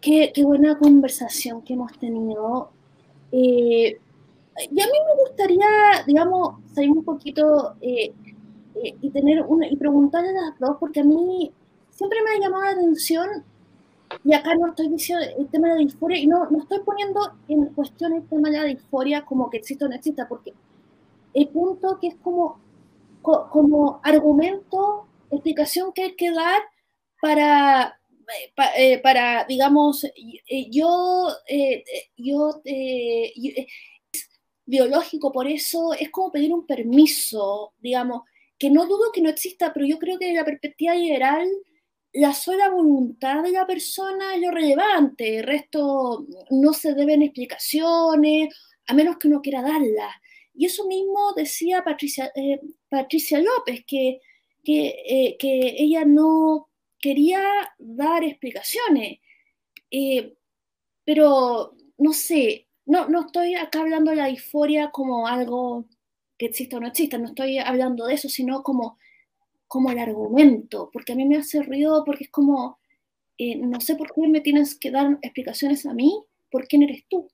qué, qué, buena conversación que hemos tenido. Eh, y a mí me gustaría, digamos, salir un poquito eh, eh, y tener una, y preguntarle a las dos, porque a mí siempre me ha llamado la atención, y acá no estoy diciendo el tema de la disforia, y no, no estoy poniendo en cuestión el tema de la disforia como que existe o no exista, porque el punto que es como, como argumento, explicación que hay que dar para, eh, para digamos, yo, yo, biológico, por eso es como pedir un permiso, digamos, que no dudo que no exista, pero yo creo que de la perspectiva liberal, la sola voluntad de la persona es lo relevante, el resto no se deben explicaciones, a menos que uno quiera darlas. Y eso mismo decía Patricia, eh, Patricia López, que, que, eh, que, ella no quería dar explicaciones. Eh, pero, no sé, no, no estoy acá hablando de la disforia como algo que exista o no exista, no estoy hablando de eso, sino como, como el argumento, porque a mí me hace ruido, porque es como, eh, no sé por qué me tienes que dar explicaciones a mí, por quién eres tú.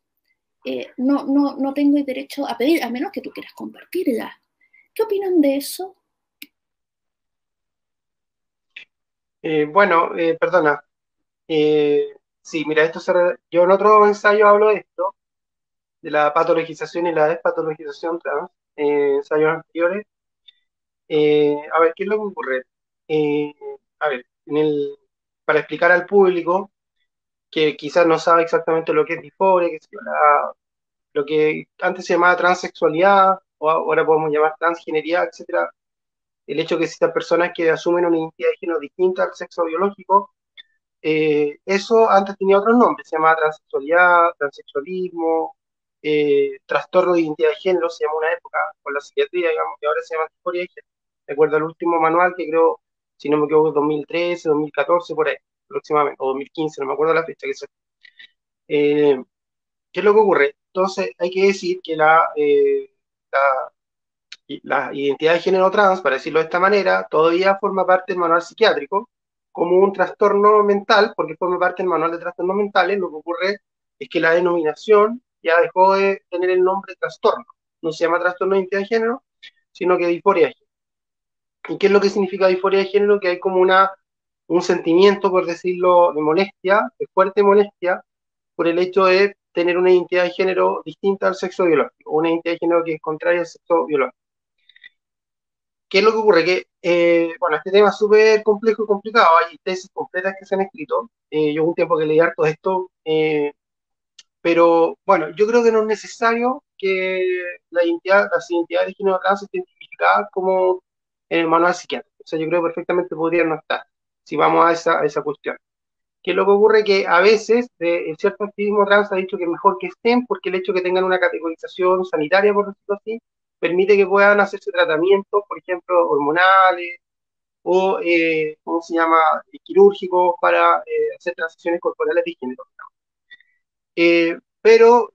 Eh, no, no, no tengo el derecho a pedir, a menos que tú quieras compartirla. ¿Qué opinan de eso? Eh, bueno, perdona. sí, mira, esto se yo en otro ensayo hablo de esto, de la patologización y la despatologización trans, eh, ensayos anteriores. Eh, a ver, ¿qué es lo que ocurre? Eh, a ver, en el, para explicar al público que quizás no sabe exactamente lo que es disforia, que lo que antes se llamaba transexualidad, o ahora podemos llamar transgenería, etcétera, el hecho de que existan personas que asumen una identidad de género distinta al sexo biológico, eso antes tenía otros nombres, se llamaba transexualidad, transexualismo, eh, trastorno de identidad de género, se llama una época, con la psiquiatría, digamos, que ahora se llama disforia de género. Recuerdo el último manual que creo, si no me equivoco, 2013, 2014, por ahí, aproximadamente, o 2015, no me acuerdo la fecha que se. Eh, ¿Qué es lo que ocurre? Entonces, hay que decir que la, eh, la, la, identidad de género trans, para decirlo de esta manera, todavía forma parte del manual psiquiátrico como un trastorno mental, porque forma parte del manual de trastornos mentales. Lo que ocurre es que la denominación ya dejó de tener el nombre trastorno. No se llama trastorno de identidad de género, sino que disforia de género. ¿Y qué es lo que significa disforia de género? Que hay como una, un sentimiento, por decirlo, de molestia, de fuerte molestia, por el hecho de tener una identidad de género distinta al sexo biológico, una identidad de género que es contraria al sexo biológico. ¿Qué es lo que ocurre? Que, eh, bueno, este tema es súper complejo y complicado, hay tesis completas que se han escrito, eh, yo un tiempo que leí harto esto, eh, pero bueno, yo creo que no es necesario que la identidad, las identidades de género trans estén identificadas como en el manual psiquiátrico. O sea, yo creo que perfectamente podrían no estar, si vamos a esa, a esa cuestión. Que lo que ocurre que a veces el cierto activismo trans ha dicho que es mejor que estén porque el hecho de que tengan una categorización sanitaria, por decirlo así, permite que puedan hacerse tratamientos, por ejemplo, hormonales o, eh, ¿cómo se llama?, quirúrgicos para eh, hacer transiciones corporales de género. Eh, pero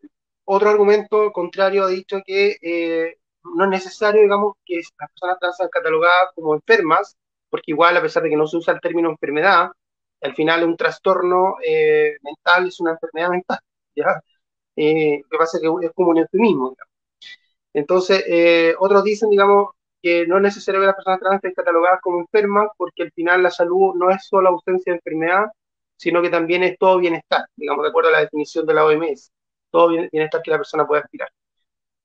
otro argumento contrario ha dicho que no es necesario, digamos, que las personas trans sean catalogadas como enfermas, porque igual, a pesar de que no se usa el término enfermedad, al final un trastorno mental es una enfermedad mental, ¿ya? lo que pasa es que es como un eufemismo, Entonces, otros dicen, digamos, que no es necesario que las personas trans estén catalogadas como enfermas, porque al final la salud no es solo ausencia de enfermedad, sino que también es todo bienestar, digamos, de acuerdo a la definición de la OMS, todo bienestar que la persona puede aspirar.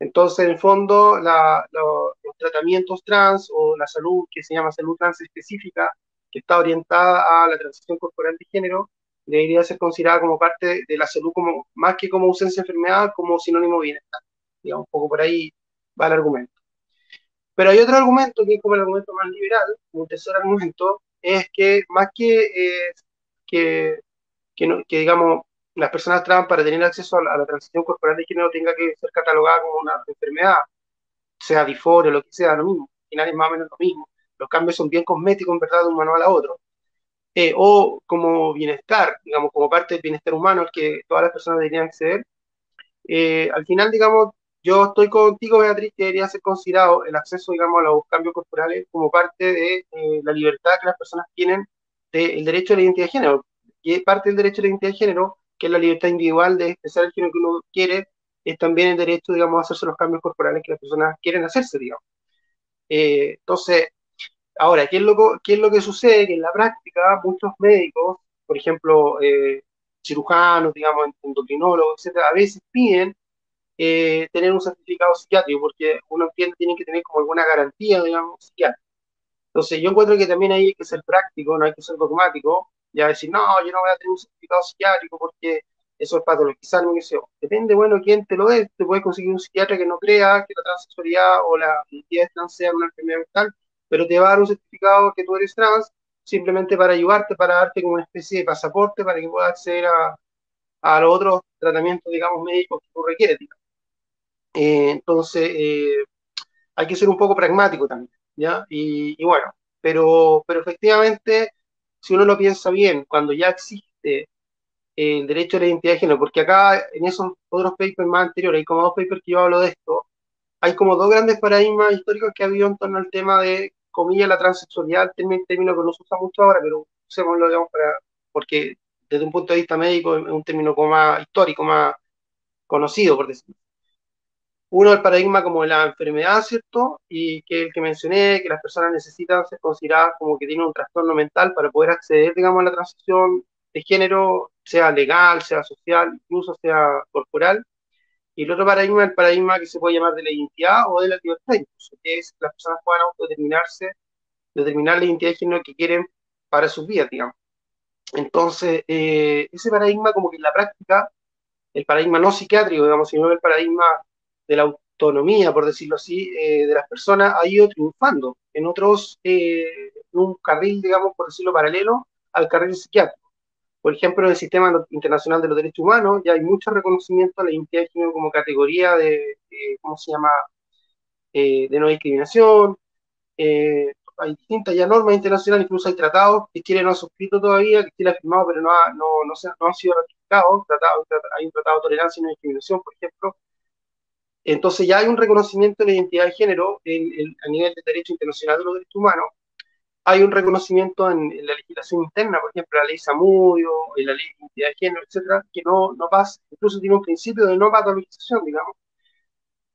Entonces, en fondo, los tratamientos trans o la salud que se llama salud trans específica, que está orientada a la transición corporal de género, debería ser considerada como parte de la salud, como, más que como ausencia de enfermedad, como sinónimo de bienestar. Digamos, un poco por ahí va el argumento. Pero hay otro argumento que es como el argumento más liberal, un tercer argumento, es que más que eh, que, que, digamos, las personas trans para tener acceso a la, transición corporal de género tenga que ser catalogada como una enfermedad, sea disforia o lo que sea, lo mismo. Al final es más o menos lo mismo. Los cambios son bien cosméticos, en verdad, de un manual a otro. Eh, o como bienestar, digamos, como parte del bienestar humano al que todas las personas deberían acceder. Eh, al final, digamos, yo estoy contigo, Beatriz, que debería ser considerado el acceso, digamos, a los cambios corporales como parte de eh, la libertad que las personas tienen el derecho a la identidad de género, que parte del derecho a la identidad de género, que es la libertad individual de expresar el género que uno quiere, es también el derecho, digamos, a hacerse los cambios corporales que las personas quieren hacerse, digamos. Eh, entonces, ahora, ¿qué es, lo, ¿qué es lo que sucede? Que en la práctica muchos médicos, por ejemplo, eh, cirujanos, digamos, endocrinólogos, etcétera, a veces piden eh, tener un certificado psiquiátrico, porque uno entiende tienen que tener como alguna garantía, digamos, psiquiátrica. Entonces, yo encuentro que también hay que ser práctico, no hay que ser dogmático, ya decir, no, yo no voy a tener un certificado psiquiátrico porque eso es patologizarme, que sea. Depende, bueno, quién te lo dé. Te puedes conseguir un psiquiatra que no crea que la transexualidad o la identidad trans sea una enfermedad mental, pero te va a dar un certificado que tú eres trans simplemente para ayudarte, para darte como una especie de pasaporte para que puedas acceder a, a los otros tratamientos, digamos, médicos que tú requieres. Eh, entonces, eh, hay que ser un poco pragmático también, ¿ya? Y, y, bueno, pero, pero efectivamente, si uno lo piensa bien, cuando ya existe el derecho a la identidad de género, porque acá en esos otros papers más anteriores, hay como dos papers que yo hablo de esto, hay como dos grandes paradigmas históricos que ha habido en torno al tema de, comillas, la transexualidad, el término que no se usa mucho ahora, pero usémoslo, digamos, para, porque desde un punto de vista médico es un término como más histórico, más conocido, por decirlo. Uno, el paradigma como de la enfermedad, ¿cierto? Y que el que mencioné, que las personas necesitan ser consideradas como que tienen un trastorno mental para poder acceder, digamos, a la transición de género, sea legal, sea social, incluso sea corporal. Y el otro paradigma el paradigma que se puede llamar de la identidad o de la libertad, incluso, que es que las personas puedan autodeterminarse, determinar la identidad de género que quieren para sus vidas, digamos. Entonces, eh, ese paradigma como que en la práctica, el paradigma no psiquiátrico, digamos, sino el paradigma de la autonomía, por decirlo así, eh, de las personas ha ido triunfando en otros, eh, en un carril, digamos, por decirlo, paralelo al carril psiquiátrico. Por ejemplo, en el sistema internacional de los derechos humanos ya hay mucho reconocimiento a la identidad de género como categoría de, ¿cómo se llama?, eh, de no discriminación. hay distintas ya normas internacionales, incluso hay tratados que Chile no ha suscrito todavía, que Chile ha firmado, pero no, ha, no, no, se, no han sido ratificados. Tratado, hay un tratado de tolerancia y no discriminación, por ejemplo, entonces ya hay un reconocimiento de la identidad de género a nivel del derecho internacional de los derechos humanos. Hay un reconocimiento en, la legislación interna, por ejemplo, la ley Samudio, en la ley de identidad de género, etcétera, que no, no pasa, incluso tiene un principio de no patologización, digamos.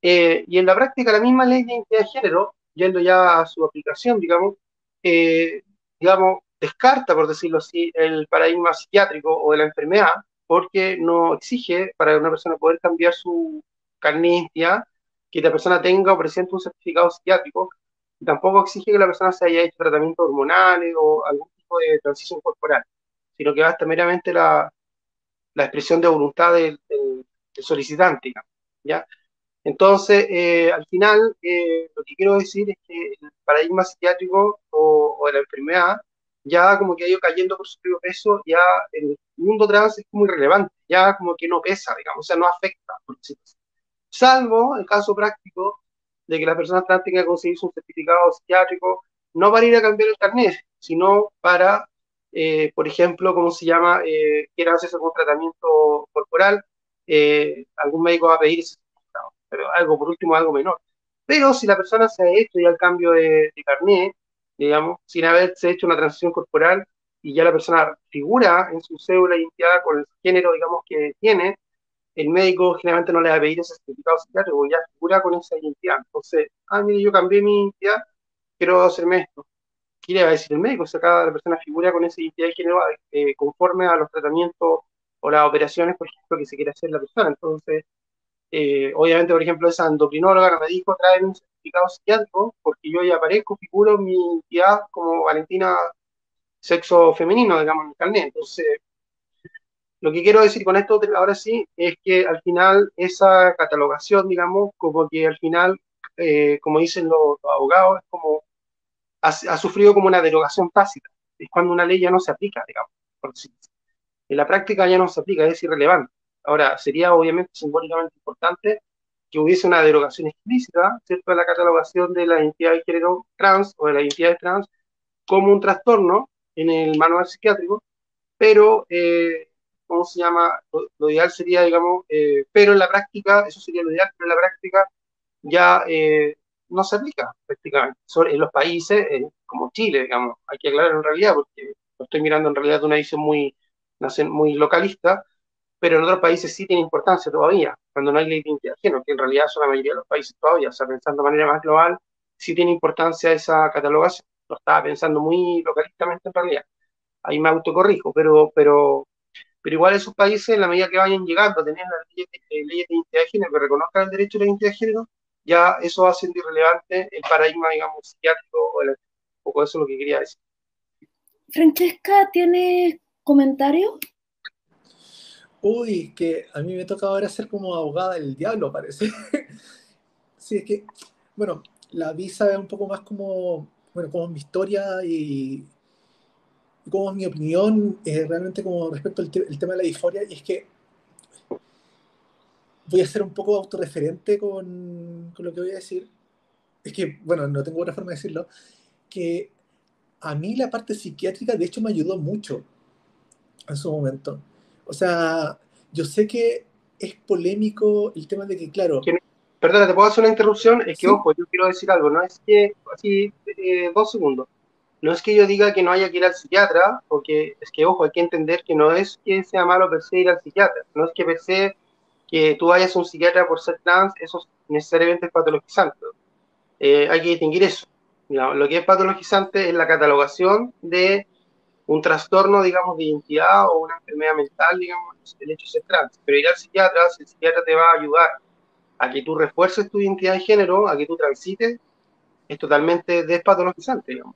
Eh, y en la práctica, la misma ley de identidad de género, yendo ya a su aplicación, digamos, eh, digamos, descarta, por decirlo así, el paradigma psiquiátrico o de la enfermedad, porque no exige para una persona poder cambiar su, carnistia, que la persona tenga o presente un certificado psiquiátrico, y tampoco exige que la persona se haya hecho tratamientos hormonales o algún tipo de transición corporal, sino que basta meramente la, la expresión de voluntad del, solicitante, ¿ya? Entonces, eh, al final, eh, lo que quiero decir es que el paradigma psiquiátrico o, de la enfermedad ya como que ha ido cayendo por su propio peso, ya el mundo trans es muy relevante, ya como que no pesa, digamos, o sea, no afecta, por decirlo así salvo el caso práctico de que la persona trans tenga que conseguir un certificado psiquiátrico, no para ir a cambiar el carnet, sino para, eh, por ejemplo, ¿cómo se llama? Eh, quiera hacerse algún tratamiento corporal, eh, algún médico va a pedir ese certificado, pero algo, por último, algo menor. Pero si la persona se ha hecho ya el cambio de, de carnet, digamos, sin haberse hecho una transición corporal y ya la persona figura en su cédula de identidad con el género, digamos, que tiene, el médico generalmente no le va a pedir ese certificado psiquiátrico, ya figura con esa identidad. Entonces, ah, mire, yo cambié mi identidad, quiero hacerme esto. ¿Qué le va a decir el médico? O sea, cada persona figura con esa identidad de género eh, conforme a los tratamientos o las operaciones, por ejemplo, que se quiere hacer la persona. Entonces, eh, obviamente, por ejemplo, esa endocrinóloga no me dijo traer un certificado psiquiátrico, porque yo ya aparezco, figuro mi identidad como Valentina sexo femenino, digamos, en el carnet. Entonces, lo que quiero decir con esto ahora sí es que al final esa catalogación, digamos, como que al final, eh, como dicen los, abogados, es como ha, sufrido como una derogación tácita. Es cuando una ley ya no se aplica, digamos, por En la práctica ya no se aplica, es irrelevante. Ahora, sería obviamente simbólicamente importante que hubiese una derogación explícita, ¿cierto?, de la catalogación de la identidad de género trans o de la identidad trans como un trastorno en el manual psiquiátrico, pero eh, ¿cómo se llama? Lo, ideal sería, digamos, eh, pero en la práctica, eso sería lo ideal, pero en la práctica ya eh, no se aplica prácticamente. en los países como Chile, digamos, hay que aclarar en realidad, porque lo estoy mirando en realidad de una visión muy, muy localistas, pero en otros países sí tiene importancia todavía, cuando no hay ley de identidad que en realidad son la mayoría de los países todavía, o sea, pensando de manera más global, sí tiene importancia esa catalogación. Lo estaba pensando muy localistamente en realidad. Ahí me autocorrijo, pero, pero, pero igual esos países, en la medida que vayan llegando a tener las leyes, de identidad de género que reconozcan el derecho a la identidad de género, ya eso hace irrelevante el paradigma, digamos, psiquiátrico o el, un poco eso es lo que quería decir. Francesca, ¿tiene comentario? Uy, que a mí me toca ahora ser como abogada del diablo, parece. sí, es que, bueno, la visa es un poco más como, bueno, como mi historia y, como mi opinión eh, realmente como respecto al tema de la disforia, y es que voy a ser un poco autorreferente con, con lo que voy a decir. Es que, bueno, no tengo otra forma de decirlo, que a mí la parte psiquiátrica de hecho me ayudó mucho en su momento. O sea, yo sé que es polémico el tema de que, claro... Perdona, ¿te puedo hacer una interrupción? Es que, ojo, yo quiero decir algo, no es que, así, eh, dos segundos. No es que yo diga que no haya que ir al psiquiatra, porque es que, ojo, hay que entender que no es que sea malo per se ir al psiquiatra, no es que per se que tú vayas a un psiquiatra por ser trans, eso necesariamente es patologizante. Eh, hay que distinguir eso. lo que es patologizante es la catalogación de un trastorno, digamos, de identidad o una enfermedad mental, digamos, el hecho de ser trans. Pero ir al psiquiatra, si el psiquiatra te va a ayudar a que tú refuerces tu identidad de género, a que tú transites, es totalmente despatologizante, digamos.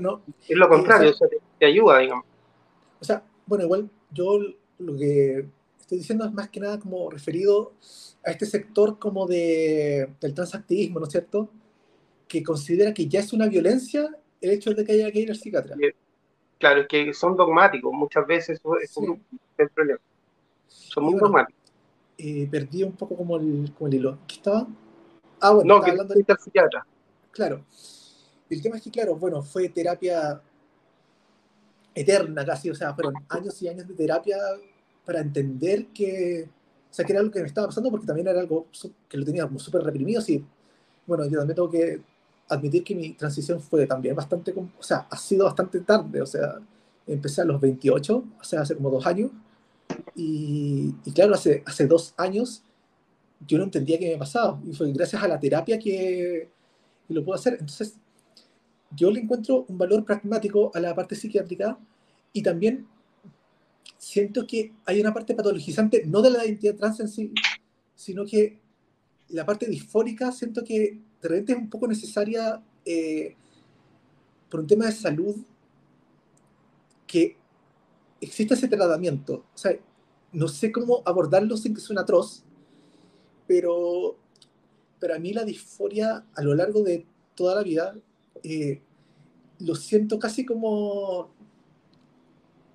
No. Es lo contrario, o sea, te, ayuda, digamos. O sea, bueno, igual yo lo que estoy diciendo es más que nada como referido a este sector como de, del transactivismo, ¿no es cierto? Que considera que ya es una violencia el hecho de que haya que ir al psiquiatra. Claro, es que son dogmáticos, muchas veces es un, el problema. Son muy dogmáticos. Eh, perdí un poco como el, como el hilo. ¿Qué estaba? Ah, bueno, no, que hablando de... psiquiatra. Claro. El tema es que, claro, bueno, fue terapia eterna casi, o sea, fueron años y años de terapia para entender que, o sea, que era algo que me estaba pasando porque también era algo que lo tenía súper reprimido, sí. Bueno, yo también tengo que admitir que mi transición fue también bastante, o sea, ha sido bastante tarde, o sea, empecé a los 28, o sea, hace como dos años, y, claro, hace, hace dos años yo no entendía qué me pasaba, y fue gracias a la terapia que, que lo puedo hacer. Entonces, yo le encuentro un valor pragmático a la parte psiquiátrica y también siento que hay una parte patologizante, no de la identidad trans en sí, sino que la parte disfórica siento que de repente es un poco necesaria eh, por un tema de salud que exista ese tratamiento. O sea, no sé cómo abordarlo sin que suene atroz, pero para mí la disforia a lo largo de toda la vida eh, lo siento casi como,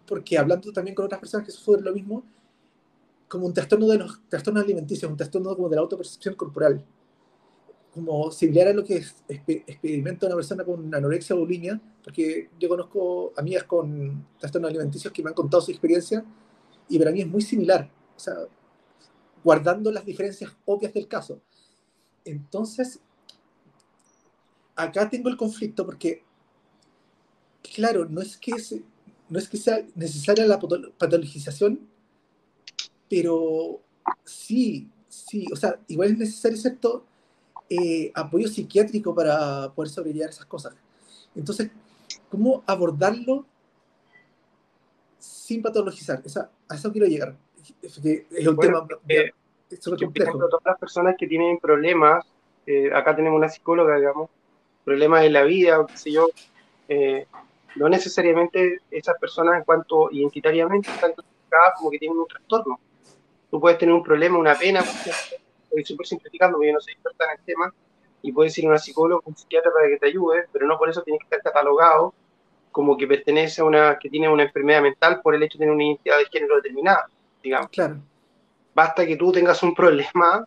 porque hablando también con otras personas que sufren lo mismo, como un trastorno de los trastornos alimenticios, un trastorno como de la autopercepción corporal como similar a lo que experimenta una persona con anorexia o bulimia, porque yo conozco amigas con trastornos alimenticios que me han contado su experiencia y para mí es muy similar, o sea, guardando las diferencias obvias del caso. Entonces, acá tengo el conflicto porque, claro, no es que, no es que sea necesaria la patologización, pero sí, sí, o sea, igual es necesario, ¿cierto? Eh, apoyo psiquiátrico para poder sobrellevar esas cosas. Entonces, ¿cómo abordarlo sin patologizar? a eso quiero llegar. Es, un tema eh, todas las personas que tienen problemas, eh, acá tenemos una psicóloga, digamos, problemas de la vida, o qué sé yo, no necesariamente esas personas en cuanto identitariamente están clasificadas como que tienen un trastorno. Tú puedes tener un problema, una pena, estoy súper simplificando porque yo no soy experta en el tema, y puedes ir a una psicóloga un psiquiatra para que te ayude, pero no por eso tienes que estar catalogado como que pertenece a una, que tiene una enfermedad mental por el hecho de tener una identidad de género determinada, digamos. Claro. Basta que tú tengas un problema,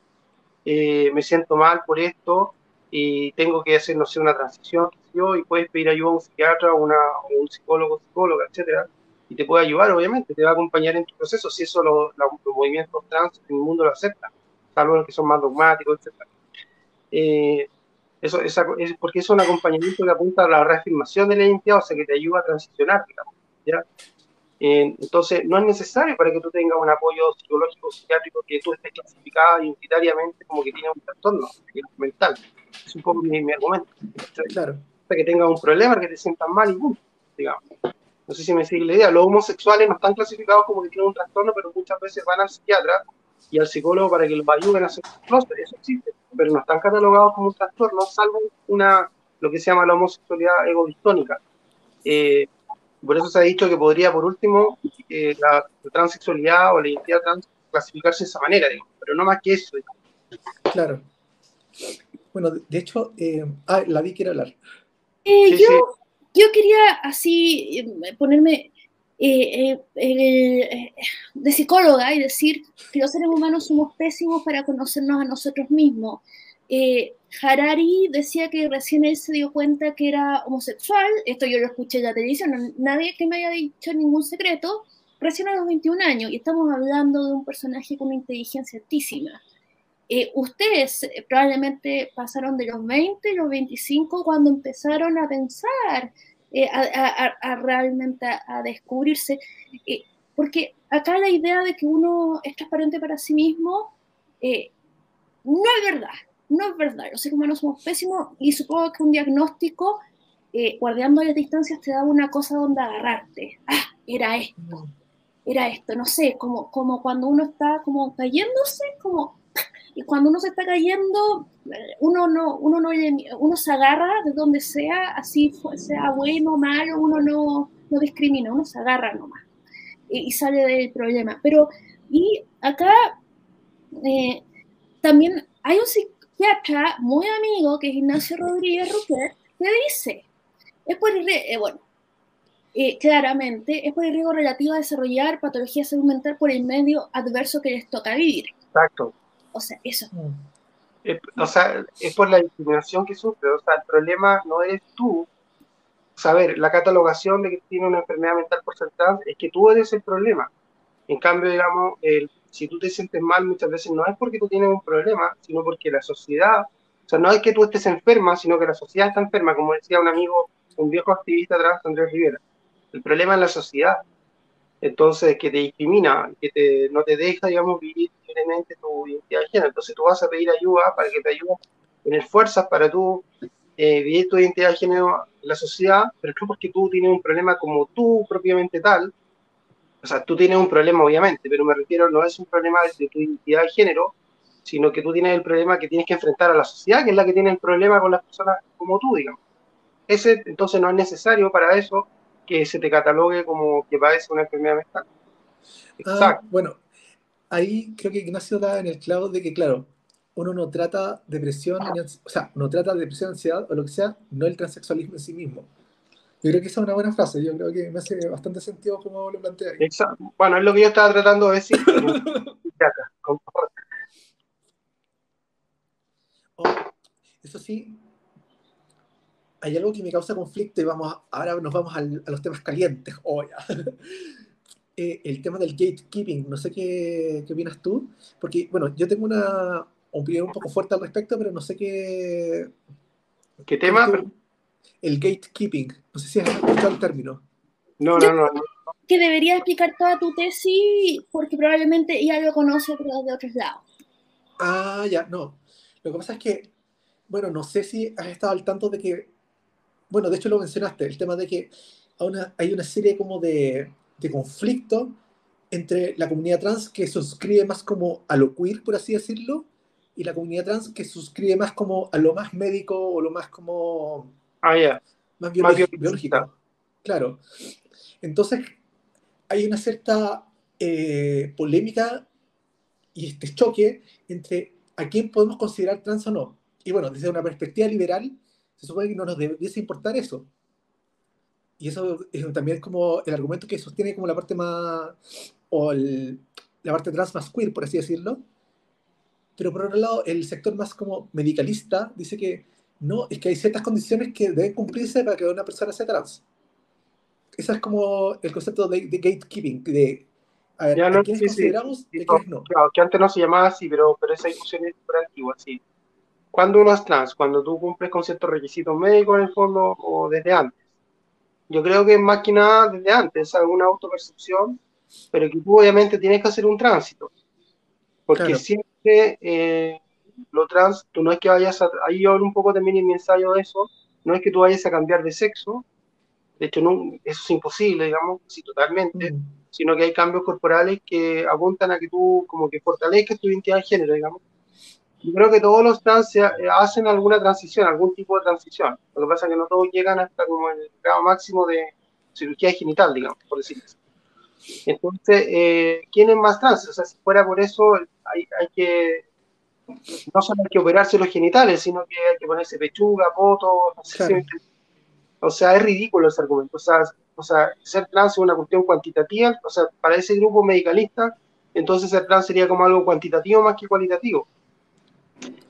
eh, me siento mal por esto, y tengo que hacer, no sé, una transición, y puedes pedir ayuda a un psiquiatra, una, o un psicólogo, psicóloga, etcétera, y te puede ayudar, obviamente, te va a acompañar en tu proceso, si eso los movimientos trans en el mundo lo aceptan algunos que son más dogmáticos, etc. Eh, eso, es porque es un acompañamiento que apunta a la reafirmación de la identidad, o sea, que te ayuda a transicionar, ¿ya? Eh, entonces, no es necesario para que tú tengas un apoyo psicológico, psiquiátrico, que tú estés clasificada identitariamente como que tienes un trastorno mental. Es un poco mi, argumento. Claro. Para que tengas un problema, que te sientas mal y punto, digamos. No sé si me sigue la idea. Los homosexuales no están clasificados como que tienen un trastorno, pero muchas veces van al psiquiatra y al psicólogo para que los ayuden a hacer closet. Eso existe. Pero no están catalogados como un trastorno, salvo una, lo que se llama la homosexualidad egodistónica. Eh, por eso se ha dicho que podría, por último, eh, la, transexualidad o la identidad trans clasificarse de esa manera, digo, pero no más que eso. Claro. Bueno, de hecho, eh, ah, la vi quiere hablar. yo, yo quería así eh, ponerme eh, eh, de psicóloga y decir que los seres humanos somos pésimos para conocernos a nosotros mismos. Harari decía que recién él se dio cuenta que era homosexual, esto yo lo escuché en la televisión, nadie que me haya dicho ningún secreto, recién a los 21 años, y estamos hablando de un personaje con una inteligencia altísima. Eh, ustedes eh, probablemente pasaron de los 20, los 25, cuando empezaron a pensar, eh, a, realmente a, descubrirse. porque acá la idea de que uno es transparente para sí mismo no es verdad, no es verdad. Los seres humanos somos pésimos y supongo que un diagnóstico, guardando las distancias, te da una cosa donde agarrarte. Ah, era esto, era esto, no sé, como, como cuando uno está como cayéndose, como y cuando uno se está cayendo, uno no, uno no uno se agarra de donde sea, así sea bueno o malo, uno no, no discrimina, uno se agarra nomás y, sale del problema. Pero, y acá eh, también hay un psiquiatra muy amigo que es Ignacio Rodríguez Ruquer, que dice, es por el, eh, bueno, eh, claramente, es por el riesgo relativo a desarrollar patología salud mental por el medio adverso que les toca vivir. Exacto. O sea, eso. o sea, es por la discriminación que sufre. O sea, el problema no eres tú. Saber, la catalogación de que tiene una enfermedad mental por ser trans es que tú eres el problema. En cambio, digamos, el, si tú te sientes mal muchas veces no es porque tú tienes un problema, sino porque la sociedad, o sea, no es que tú estés enferma, sino que la sociedad está enferma, como decía un amigo, un viejo activista trans, Andrés Rivera. El problema es la sociedad entonces que te discrimina, que te, no te deja, digamos, vivir libremente tu identidad de género. Entonces tú vas a pedir ayuda para que te ayude a tener fuerzas para tú eh, vivir tu identidad de género en la sociedad, pero no porque tú tienes un problema como tú propiamente tal, o sea, tú tienes un problema obviamente, pero me refiero, no es un problema de tu identidad de género, sino que tú tienes el problema que tienes que enfrentar a la sociedad, que es la que tiene el problema con las personas como tú, digamos. Ese, entonces no es necesario para eso que se te catalogue como que padece una enfermedad mental. Ah, Exacto. bueno, ahí creo que Ignacio da en el clavo de que, claro, uno no trata depresión, o sea, no trata depresión, ansiedad o lo que sea, no el transexualismo en sí mismo. Yo creo que esa es una buena frase, yo creo que me hace bastante sentido como lo plantea. Exacto. Bueno, es lo que yo estaba tratando de decir. oh, eso sí, hay algo que me causa conflicto y vamos ahora nos vamos a los temas calientes. Oh, eh, el tema del gatekeeping, no sé qué, qué, opinas tú, porque, bueno, yo tengo una opinión un poco fuerte al respecto, pero no sé qué... ¿Qué tema? El gatekeeping, no sé si has escuchado el término. No, no, no, Que debería explicar toda tu tesis porque probablemente ya lo conoce pero de otros lados. Ah, ya, no. Lo que pasa es que, bueno, no sé si has estado al tanto de que bueno, de hecho lo mencionaste, el tema de que hay una serie como de, de conflicto entre la comunidad trans que suscribe más como a lo queer, por así decirlo, y la comunidad trans que suscribe más como a lo más médico o lo más como... Ah, ya. Más, biológico. Claro. Entonces, hay una cierta eh, polémica y este choque entre a quién podemos considerar trans o no. Y bueno, desde una perspectiva liberal, se supone que no nos debiese importar eso. Y eso también es como el argumento que sostiene como la parte más, o la parte trans más queer, por así decirlo. Pero por otro lado, el sector más como medicalista dice que no, es que hay ciertas condiciones que deben cumplirse para que una persona sea trans. Ese es como el concepto de, gatekeeping, de a ver, ya no, consideramos y no. Claro, que antes no se llamaba así, pero, pero esa discusión es súper antigua, sí. ¿Cuándo uno es trans? Cuando tú cumples con ciertos requisitos médicos en el fondo o desde antes. yo creo que más que nada desde antes, alguna autopercepción, pero que tú obviamente tienes que hacer un tránsito. Porque siempre eh, lo trans, tú no es que vayas a, ahí yo hablo un poco también en mi ensayo de eso, no es que tú vayas a cambiar de sexo, de hecho no, eso es imposible, digamos, sí, totalmente, mm. sino que hay cambios corporales que apuntan a que tú como que fortalezcas tu identidad de género, digamos. Yo creo que todos los trans eh, hacen alguna transición, algún tipo de transición. Lo que pasa es que no todos llegan hasta como el grado máximo de cirugía genital, digamos, por decirlo así. Entonces, eh, ¿quién es más trans? O sea, si fuera por eso, hay, hay que no solo hay que operarse los genitales, sino que hay que ponerse pechuga, poto, no sé o sea, es ridículo ese argumento. O sea, o sea, ser trans es una cuestión cuantitativa, o sea, para ese grupo medicalista, entonces ser trans sería como algo cuantitativo más que cualitativo.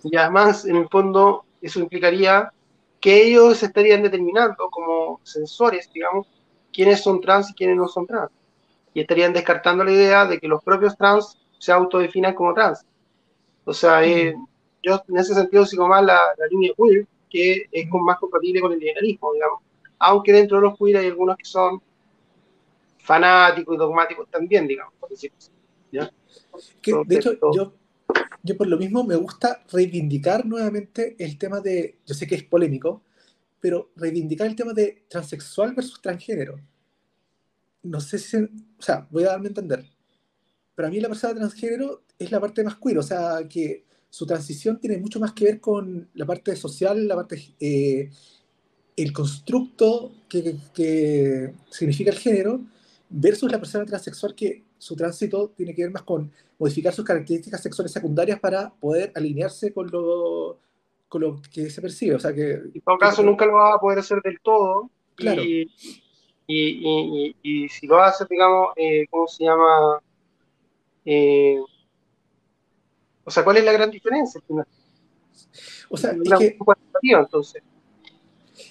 Y además, en el fondo, eso implicaría que ellos estarían determinando como sensores, digamos, quiénes son trans y quiénes no son trans. Y estarían descartando la idea de que los propios trans se autodefinan como trans. O sea, eh, yo en ese sentido sigo más la, línea queer, que es más compatible con el liberalismo, digamos. Aunque dentro de los queer hay algunos que son fanáticos y dogmáticos también, digamos, por decirlo así. de hecho, yo, yo por lo mismo me gusta reivindicar nuevamente el tema de, yo sé que es polémico, pero reivindicar el tema de transexual versus transgénero. No sé si, o sea, voy a darme a entender. Para mí la persona transgénero es la parte más queer, o sea, que su transición tiene mucho más que ver con la parte social, la parte, eh, el constructo que, que, significa el género, versus la persona transexual que su tránsito tiene que ver más con modificar sus características sexuales secundarias para poder alinearse con lo, con lo que se percibe. O sea que, en todo caso, nunca lo va a poder hacer del todo. Claro. Y, y, y, si lo hace, digamos, eh, ¿cómo se llama? Eh, o sea, ¿cuál es la gran diferencia? O sea, es que, entonces.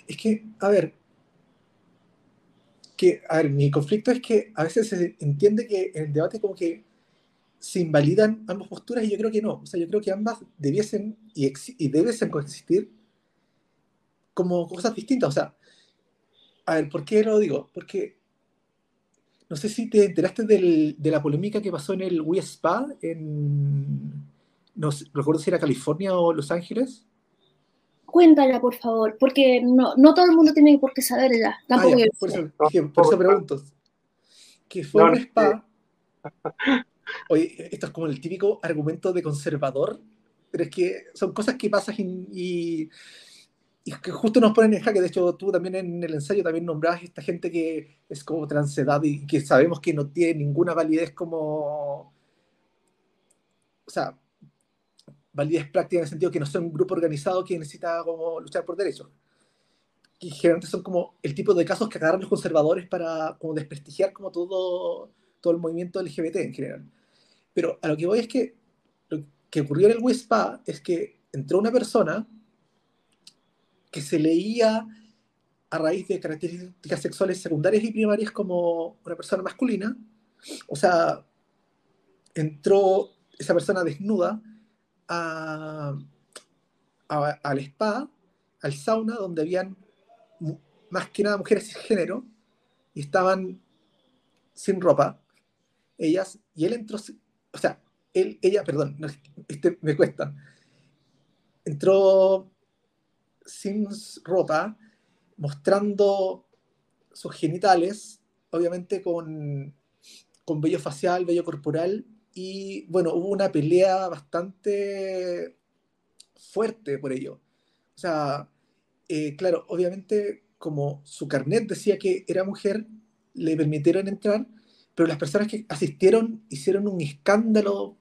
Es que, a ver, que, a ver, mi conflicto es que a veces se entiende que en el debate como que se invalidan ambas posturas y yo creo que no. O sea, yo creo que ambas debiesen y, y debiesen coexistir como cosas distintas. O sea, a ver, ¿por qué lo digo? Porque no sé si te enteraste del, de la polémica que pasó en el Wii Spa en no recuerdo si era California o Los Ángeles. Cuéntala, por favor, porque no, no todo el mundo tiene por qué saberla. Ah, por, eso, por eso pregunto. Que fue un spa. Oye, esto es como el típico argumento de conservador, pero es que son cosas que pasan y, y, que justo nos ponen en jaque. De hecho, tú también en el ensayo también nombrabas esta gente que es como transedad y que sabemos que no tiene ninguna validez como. O sea, validez práctica en el sentido que no son un grupo organizado que necesita como luchar por derechos. Y generalmente son como el tipo de casos que agarran los conservadores para como desprestigiar como todo, todo el movimiento LGBT en general. Pero a lo que voy es que lo que ocurrió en el WISPA es que entró una persona que se leía a raíz de características sexuales secundarias y primarias como una persona masculina. O sea, entró esa persona desnuda a, al spa, al sauna, donde habían más que nada mujeres sin género y estaban sin ropa, ellas, y él entró, o sea, él, ella, perdón, este me cuesta, entró sin ropa, mostrando sus genitales, obviamente con, con vello facial, vello corporal, y bueno, hubo una pelea bastante fuerte por ello. O sea, eh, claro, obviamente como su carnet decía que era mujer, le permitieron entrar, pero las personas que asistieron hicieron un escándalo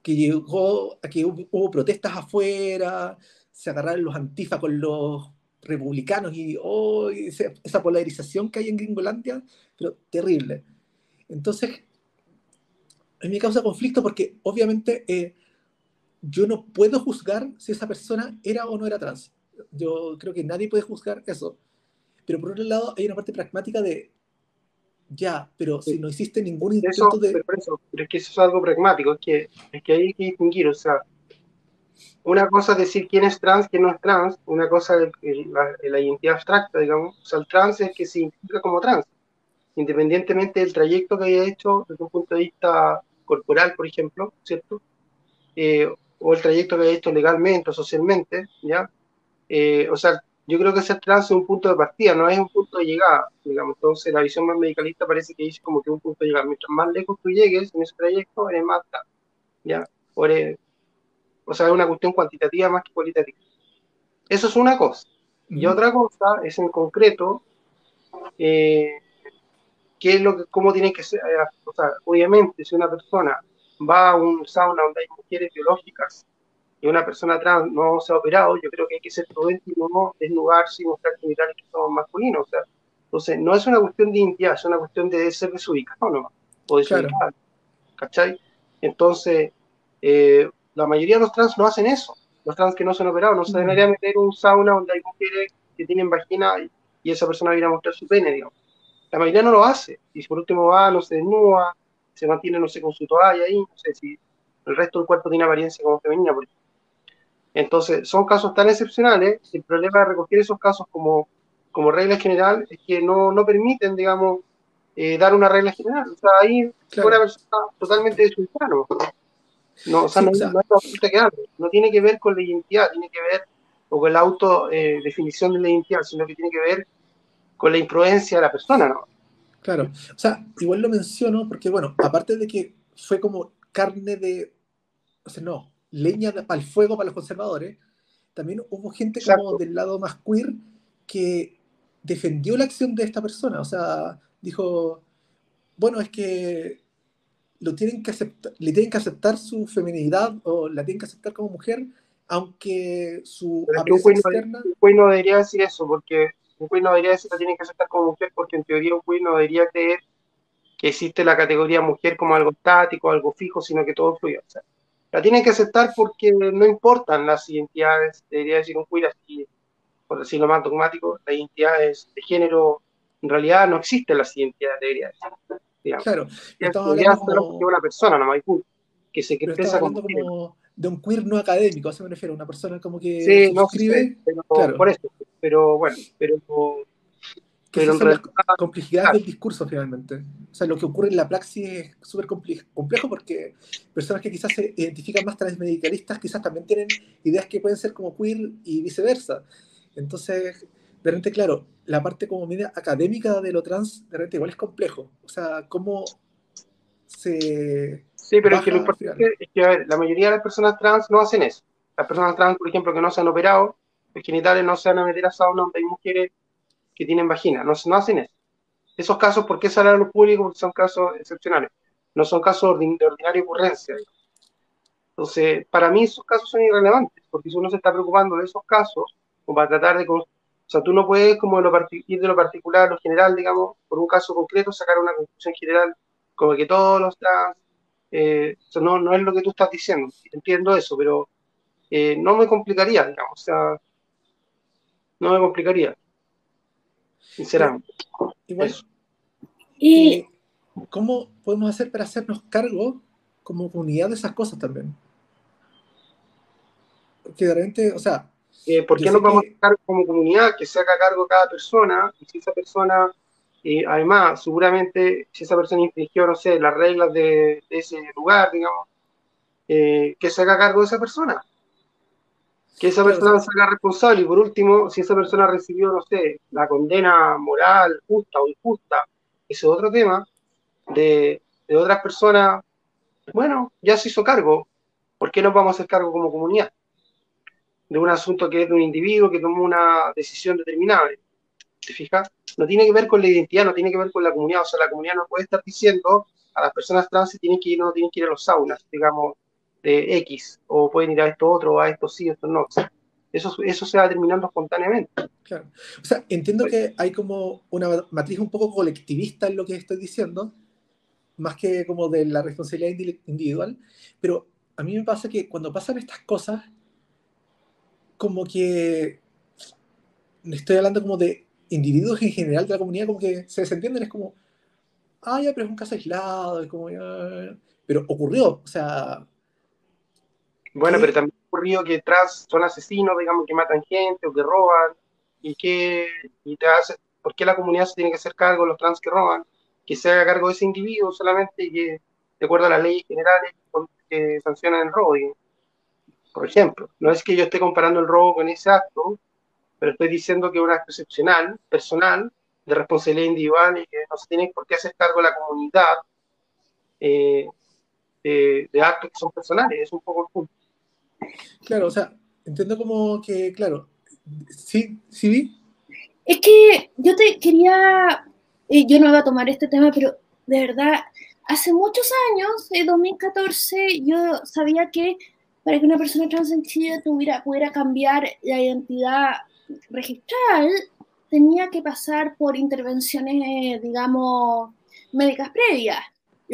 que llegó a que hubo, protestas afuera, se agarraron los antifa con los republicanos y oh, esa polarización que hay en Gringolandia, pero terrible. Entonces, a mí me causa conflicto porque obviamente eh, yo no puedo juzgar si esa persona era o no era trans. Yo creo que nadie puede juzgar eso. Pero por otro lado, hay una parte pragmática de, ya, pero si no hiciste ningún intento de... Pero, eso, pero es que eso es algo pragmático, es que, es que hay que distinguir, o sea, una cosa es decir quién es trans, quién no es trans, una cosa es la, identidad abstracta, digamos. O sea, el trans es que se identifica como trans, independientemente del trayecto que haya hecho desde un punto de vista corporal, por ejemplo, ¿cierto? Eh, o el trayecto que haya hecho legalmente o socialmente, ¿ya? Eh, o sea, yo creo que ser trans es un punto de partida, no es un punto de llegada, digamos. Entonces, la visión más medicalista parece que dice como que un punto de llegada. Mientras más lejos tú llegues en ese trayecto, eres más trans, ¿ya? O eres o sea, es una cuestión cuantitativa más que cualitativa. Eso es una cosa. Y otra cosa es en concreto, eh, qué es lo que, cómo tiene que ser, eh, o sea, obviamente si una persona va a un sauna donde hay mujeres biológicas y una persona trans no se ha operado, yo creo que hay que ser prudente y no desnudarse y mostrar genitales que son masculinos. O sea, entonces, no es una cuestión de identidad, es una cuestión de ser desubicado ¿no? o desubicado. Claro. ¿Cachai? Entonces, eh, la mayoría de los trans no hacen eso. Los trans que no se han operado, no se debería meter un sauna donde hay mujeres que tienen vagina y, esa persona viene a mostrar su pene, digamos. La mayoría no lo hace. Y si por último va, no se desnuda, se mantiene, no sé, con su toalla ahí, no sé si el resto del cuerpo tiene apariencia como femenina, por Entonces, son casos tan excepcionales, el problema de recoger esos casos como, como regla general es que no, no permiten, digamos, eh, dar una regla general. O sea, ahí claro. una persona totalmente desubicada, no, o sea, no, no, tiene que ver con la identidad, tiene que ver o con la autodefinición de la identidad, sino que tiene que ver con la imprudencia de la persona, ¿no? Claro, o sea, igual lo menciono porque, bueno, aparte de que fue como carne de, o sea, no, leña para el fuego para los conservadores, también hubo gente como del lado más queer que defendió la acción de esta persona, o sea, dijo, bueno, es que lo tienen que aceptar, le tienen que aceptar su feminidad o la tienen que aceptar como mujer, aunque su externa... Un queen no debería decir eso, porque un queen no debería decir que la tienen que aceptar como mujer, porque en teoría un queen no debería creer que existe la categoría mujer como algo estático, algo fijo, sino que todo fluye. O sea, la tienen que aceptar porque no importan las identidades, debería decir un queer así, por decirlo más dogmático, las identidades de género, en realidad no existen las identidades, debería decir. Claro, estamos hablando de una persona, no que se que expresa como, como de un queer no académico, a eso me refiero, una persona como que sí, no escribe, pero, claro. por eso, pero bueno, pero pero en realidad, la complejidad del discurso finalmente. O sea, lo que ocurre en la praxis es súper complejo porque personas que quizás se identifican más transmedicalistas quizás también tienen ideas que pueden ser como queer y viceversa. Entonces, de repente, claro, la parte como media académica de lo trans, de repente igual es complejo. O sea, cómo se... Sí, pero es que lo importante es que, a ver, la mayoría de las personas trans no hacen eso. Las personas trans, por ejemplo, que no se han operado, genitales no se van a meter a sauna donde hay mujeres que tienen vagina, no, no hacen eso. Esos casos, ¿por qué salen a lo público? Porque son casos excepcionales, no son casos de, ordinaria ocurrencia. Entonces, para mí esos casos son irrelevantes, porque si uno se está preocupando de esos casos, o para tratar de o sea, tú no puedes como de lo ir de lo particular a lo general, digamos, por un caso concreto, sacar una conclusión general como que todos los trans, eh, no, no es lo que tú estás diciendo, entiendo eso, pero eh, no me complicaría, digamos, o sea, no me complicaría, sinceramente. Igual, ¿Y eh, cómo podemos hacer para hacernos cargo como comunidad de esas cosas también? Porque de repente, o sea, eh, ¿Por qué no vamos a hacer como comunidad que se haga cargo cada persona? Y si esa persona, eh, además, seguramente, si esa persona infringió, no sé, las reglas de, ese lugar, digamos, eh, que se haga cargo de esa persona. Que esa persona se haga responsable. Y por último, si esa persona recibió, no sé, la condena moral, justa o injusta, ese es otro tema, de, de otras personas, bueno, ya se hizo cargo. ¿Por qué no vamos a hacer cargo como comunidad? de un asunto que es de un individuo que tomó una decisión determinada. ¿Te fijas? No tiene que ver con la identidad, no tiene que ver con la comunidad. O sea, la comunidad no puede estar diciendo a las personas trans si tienen que ir o no tienen que ir a los saunas, digamos, de X, o pueden ir a esto otro, o a esto sí, esto no. eso, eso se va determinando espontáneamente. Claro. O sea, entiendo que hay como una matriz un poco colectivista en lo que estoy diciendo, más que como de la responsabilidad individual, pero a mí me pasa que cuando pasan estas cosas, como que estoy hablando como de individuos en general de la comunidad, como que se desentienden, es como, ah, ya, pero es un caso aislado, es como, ya, pero ocurrió, o sea... Bueno, pero también ocurrido que trans son asesinos, digamos, que matan gente o que roban, y que y te hace, ¿por qué la comunidad se tiene que hacer cargo de los trans que roban? Que se haga cargo de ese individuo solamente y que, de acuerdo a las leyes generales, que sancionan el robo. por ejemplo, no es que yo esté comparando el robo con ese acto, pero estoy diciendo que es un acto excepcional, personal, de responsabilidad individual y que no se tiene por qué hacer cargo la comunidad eh, de, actos que son personales, es un poco el punto. Claro, o sea, entiendo como que, claro, sí, sí. Es que yo te quería, eh, yo no iba a tomar este tema, pero de verdad, hace muchos años, en 2014, yo sabía que para que una persona trans en Chile tuviera, pudiera cambiar la identidad registral, tenía que pasar por intervenciones, digamos, médicas previas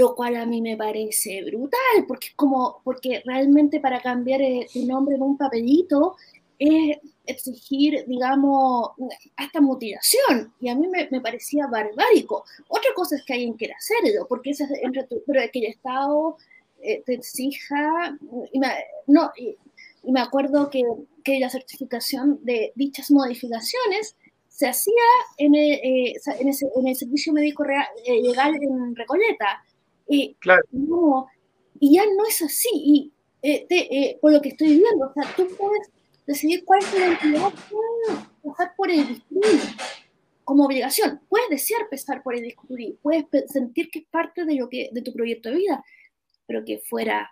lo cual a mí me parece brutal, porque es como, porque realmente para cambiar eh, tu nombre en un papelito es exigir, digamos, hasta mutilación, y a mí me, me parecía barbárico. Otra cosa es que alguien quiera hacerlo, porque es entre pero es que el Estado eh, te exija, y me, no, y, me acuerdo que, que, la certificación de dichas modificaciones se hacía en el, eh, en, ese, en el servicio médico legal en Recoleta, y, claro. y ya no es así. Y eh, eh, por lo que estoy viendo, o sea, tú puedes decidir cuál es tu identidad, puedes pasar por el bisturí como obligación. Puedes desear pasar por el bisturí, puedes sentir que es parte de, lo que, de tu proyecto de vida, pero que fuera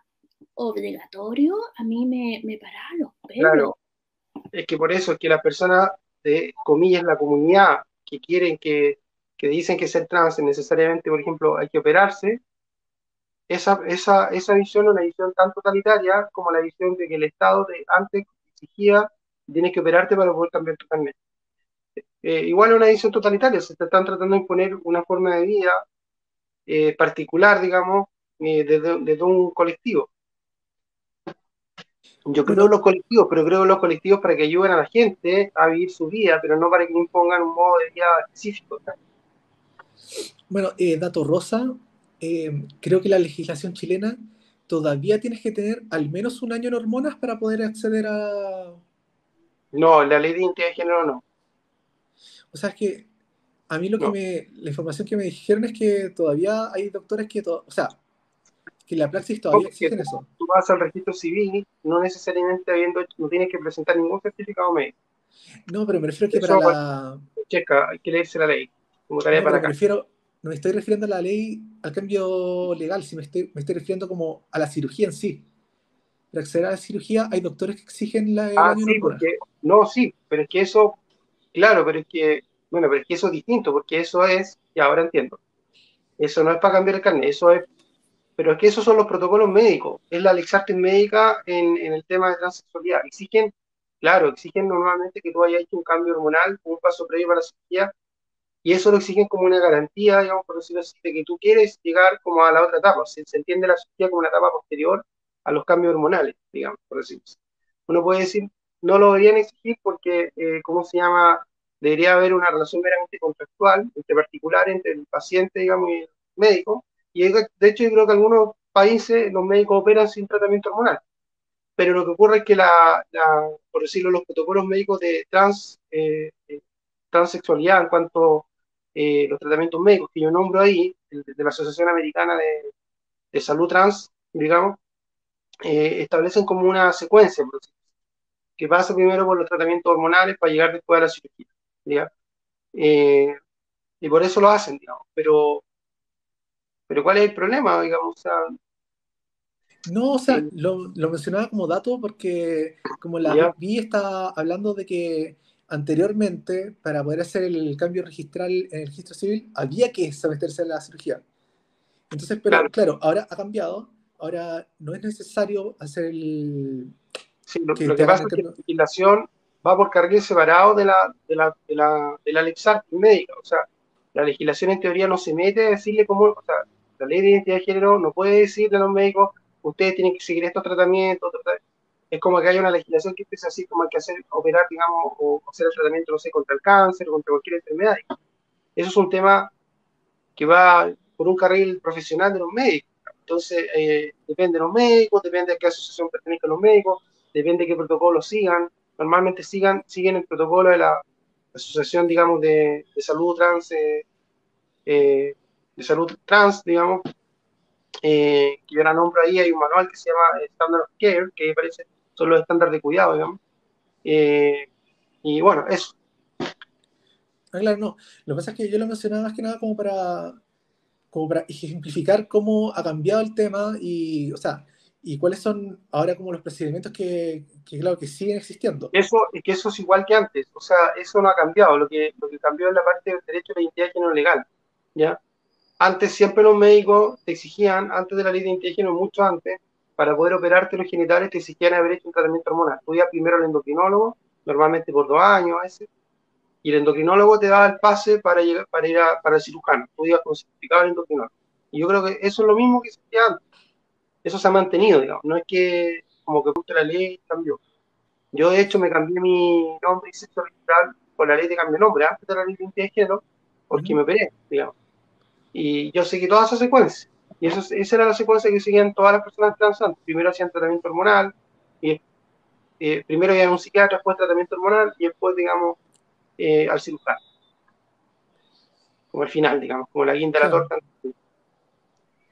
obligatorio, a mí me, me paraba los pelos. Claro, es que por eso es que las personas de, comillas, la comunidad que quieren que, que dicen que ser trans es necesariamente, por ejemplo, hay que operarse, esa, esa, esa visión es una visión tan totalitaria como la visión de que el Estado de, antes exigía tienes que operarte para poder cambiar carnet. Eh, igual es una visión totalitaria, se están tratando de imponer una forma de vida eh, particular, digamos, eh, desde, un colectivo. Yo creo en los colectivos, pero creo en los colectivos para que ayuden a la gente a vivir su vida, pero no para que impongan un modo de vida específico. Bueno, dato rosa, eh, creo que la legislación chilena todavía tienes que tener al menos un año en hormonas para poder acceder a... No, la ley de identidad de género no. O sea, es que a mí lo que me, la información que me dijeron es que todavía hay doctores que, o sea, que la praxis todavía exige eso. Tú vas al registro civil, no necesariamente habiendo, no tienes que presentar ningún certificado médico. No, pero me refiero que para la... Checa, hay que leerse la ley. Como tarea para acá. Me refiero, no me estoy refiriendo a la ley, al cambio legal, si me estoy, me estoy refiriendo como a la cirugía en sí. Para acceder a la cirugía hay doctores que exigen la... Ah, sí, porque, no, sí, pero es que eso, claro, pero es que, bueno, pero es que eso es distinto, porque eso es, y ahora entiendo, eso no es para cambiar el carnet, eso es, pero es que esos son los protocolos médicos, es la Lexartes médica en, en el tema de transexualidad. Exigen, claro, exigen normalmente que tú hayas hecho un cambio hormonal, un paso previo para la cirugía, y eso lo exigen como una garantía, digamos, por decirlo así, de que tú quieres llegar como a la otra etapa. Se, se entiende la cirugía como una etapa posterior a los cambios hormonales, digamos, por decirlo así. Uno puede decir, no lo deberían exigir porque, eh, ¿cómo se llama? Debería haber una relación meramente contractual, entre particular, entre el paciente, digamos, y el médico. Y de hecho, yo creo que algunos países los médicos operan sin tratamiento hormonal. Pero lo que ocurre es que, la, por decirlo, los protocolos médicos de trans, eh transexualidad en cuanto eh, los tratamientos médicos que yo nombro ahí, de, la Asociación Americana de, Salud Trans, digamos, eh, establecen como una secuencia, que pasa primero por los tratamientos hormonales para llegar después a la cirugía. Eh, y por eso lo hacen, digamos. Pero, pero ¿cuál es el problema, digamos? no, o sea, lo, lo, mencionaba como dato porque como la vi está hablando de que anteriormente, para poder hacer el cambio registral en el registro civil, había que someterse a la cirugía. Entonces, pero claro, ahora ha cambiado, ahora no es necesario hacer el... Sí, lo que, pasa es que la legislación va por carril separado de la, de la, de la, de la médica, o sea, la legislación en teoría no se mete a decirle cómo, o sea, la ley de identidad de género no puede decirle a los médicos, ustedes tienen que seguir estos tratamientos, es como que hay una legislación que empieza así como que hacer, operar, digamos, o hacer el tratamiento, no sé, contra el cáncer contra cualquier enfermedad. Eso es un tema que va por un carril profesional de los médicos. Entonces, eh, depende de los médicos, depende de qué asociación pertenezcan los médicos, depende de qué protocolo sigan. Normalmente sigan, siguen el protocolo de la Asociación, digamos, de, Salud Trans, eh, eh, de Salud Trans, digamos, eh, que yo la nombro ahí, hay un manual que se llama Standard of Care, que parece son los estándares de cuidado, digamos. y bueno, eso. Ah, claro, no. Lo que pasa es que yo lo mencionaba más que nada como para, como para ejemplificar cómo ha cambiado el tema y, o sea, y cuáles son ahora como los procedimientos que, que, claro, que siguen existiendo. Eso, es que eso es igual que antes, o sea, eso no ha cambiado, lo que, lo que cambió es la parte del derecho de identidad de género legal, ¿ya? Antes siempre los médicos te exigían, antes de la ley de identidad género, mucho antes, para poder operarte los genitales te exigían haber hecho un tratamiento hormonal. Estudia primero el endocrinólogo, normalmente por dos años a veces, y el endocrinólogo te daba el pase para, llegar, para ir a, para el cirujano, tú ibas con certificado del endocrinólogo. Y yo creo que eso es lo mismo que existía antes. Eso se ha mantenido, digamos. No es que como que guste la ley cambió. Yo, de hecho, me cambié mi nombre y sexo registral por la ley de cambio de nombre, antes de la ley de identidad de género, porque me operé, digamos. Y yo seguí toda esa secuencia. Y eso, esa era la secuencia que seguían todas las personas transantes. Primero hacían tratamiento hormonal, y eh, primero iban a un psiquiatra, después tratamiento hormonal, y después, digamos, eh, al cirujano. Como el final, digamos, como la guinda de la torta.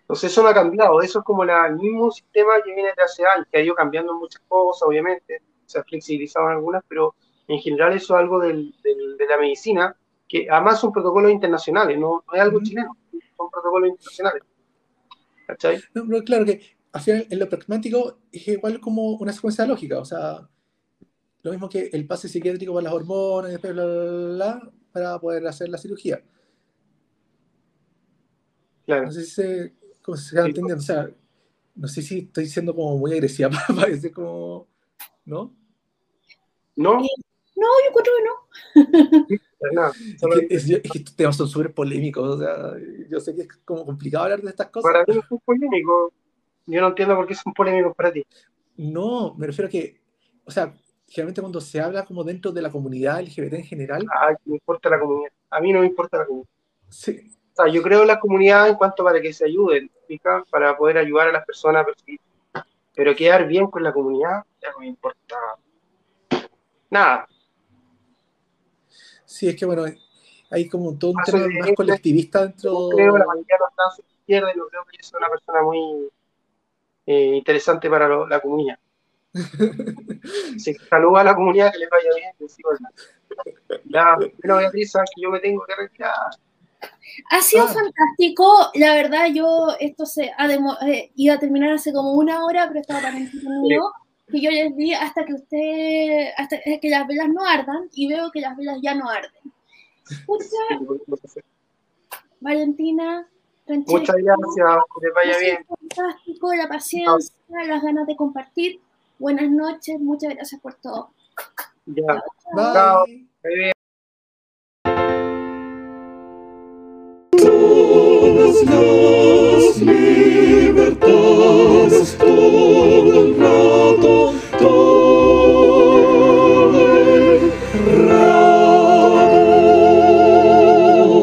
Entonces eso no ha cambiado, eso es como el mismo sistema que viene de hace años, que ha ido cambiando muchas cosas, obviamente, se ha flexibilizado en algunas, pero en general eso es algo del, de la medicina, que además son protocolos internacionales, no, es algo chileno, son protocolos internacionales. ¿Cachai? No, claro que en lo pragmático es igual como una secuencia lógica, o sea, lo mismo que el pase psiquiátrico para las hormonas, y bla, bla, para poder hacer la cirugía. Claro. No sé si se, cómo se está entendiendo. O sea, no sé si estoy siendo como muy agresiva para decir como. ¿No? No. Eh, no, yo creo que no. Es, que, estos temas son súper polémicos. O sea, yo sé que es como complicado hablar de estas cosas. Para mí es polémico. Yo no entiendo por qué son polémicos para ti. No, me refiero a que, o sea, generalmente cuando se habla como dentro de la comunidad LGBT en general. Ay, me importa la comunidad. A mí no me importa la comunidad. Sí. O sea, yo creo en la comunidad en cuanto para que se ayuden, para poder ayudar a las personas Pero quedar bien con la comunidad, ya no me importa nada. Sí, es que bueno, hay como todo un tema más colectivista dentro. Yo creo que la mayoría de los trans izquierda y no creo que yo sea una persona muy eh, interesante para la comunidad. Se saluda a la comunidad, que les vaya bien. Ya, bueno, Beatriz, que yo me tengo que retirar. Ha sido ah. fantástico, la verdad yo esto se ha eh, iba a terminar hace como una hora, pero estaba tan entretenido que yo les di hasta que usted, hasta que las velas no ardan y veo que las velas ya no arden. Muchas, Valentina, Muchas gracias, que les vaya bien. Fantástico, la paciencia, las ganas de compartir. Buenas noches, muchas gracias por todo. Ya. Bye. Bye. Todas las libertades